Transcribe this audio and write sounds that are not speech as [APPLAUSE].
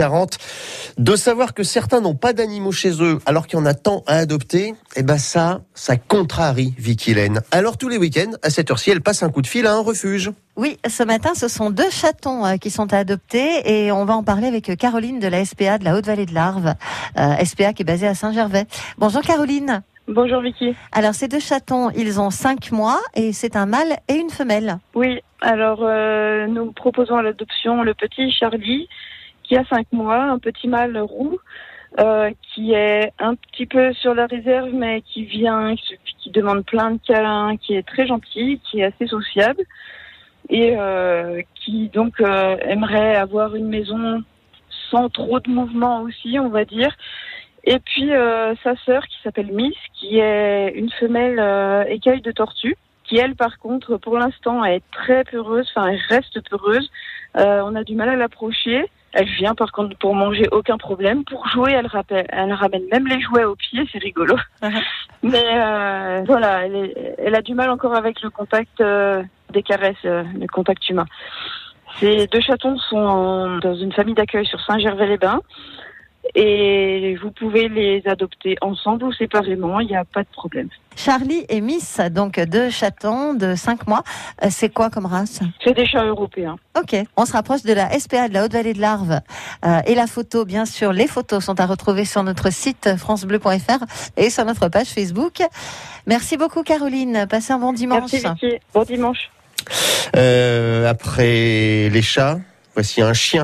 40. De savoir que certains n'ont pas d'animaux chez eux alors qu'il y en a tant à adopter, eh ben ça, ça contrarie Vicky Lane. Alors tous les week-ends, à cette heure-ci, elle passe un coup de fil à un refuge. Oui, ce matin, ce sont deux chatons euh, qui sont à adopter et on va en parler avec Caroline de la SPA de la Haute-Vallée de l'Arve, euh, SPA qui est basée à Saint-Gervais. Bonjour Caroline. Bonjour Vicky. Alors ces deux chatons, ils ont cinq mois et c'est un mâle et une femelle. Oui, alors euh, nous proposons à l'adoption le petit Charlie qui a cinq mois, un petit mâle roux. Euh, qui est un petit peu sur la réserve, mais qui vient, qui demande plein de câlins, qui est très gentil, qui est assez sociable, et euh, qui donc euh, aimerait avoir une maison sans trop de mouvement aussi, on va dire. Et puis sa sœur qui s'appelle Miss, qui est une femelle écaille de tortue, qui elle par contre pour l'instant est très peureuse, enfin elle reste peureuse. on a du mal à l'approcher. Elle vient par contre pour manger, aucun problème. Pour jouer, elle, rappelle, elle ramène même les jouets au pied, c'est rigolo. [LAUGHS] Mais euh, voilà, elle, elle, a du mal encore avec le contact euh, des caresses, euh, le contact humain. Ces deux chatons sont dans une famille d'accueil sur Saint-Gervais-les-Bains et vous pouvez les adopter ensemble ou séparément, il n'y a pas de problème. Charlie et Miss, donc deux chatons de 5 mois, euh, c'est quoi comme race? C'est des chats européens. Ok, on se rapproche de la SPA de la Haute-Vallée de l'Arve euh, et la photo, bien sûr, les photos sont à retrouver sur notre site francebleu.fr et sur notre page Facebook. Merci beaucoup Caroline, passez un bon dimanche. Merci Bon dimanche. Euh, après les chats, voici un chien.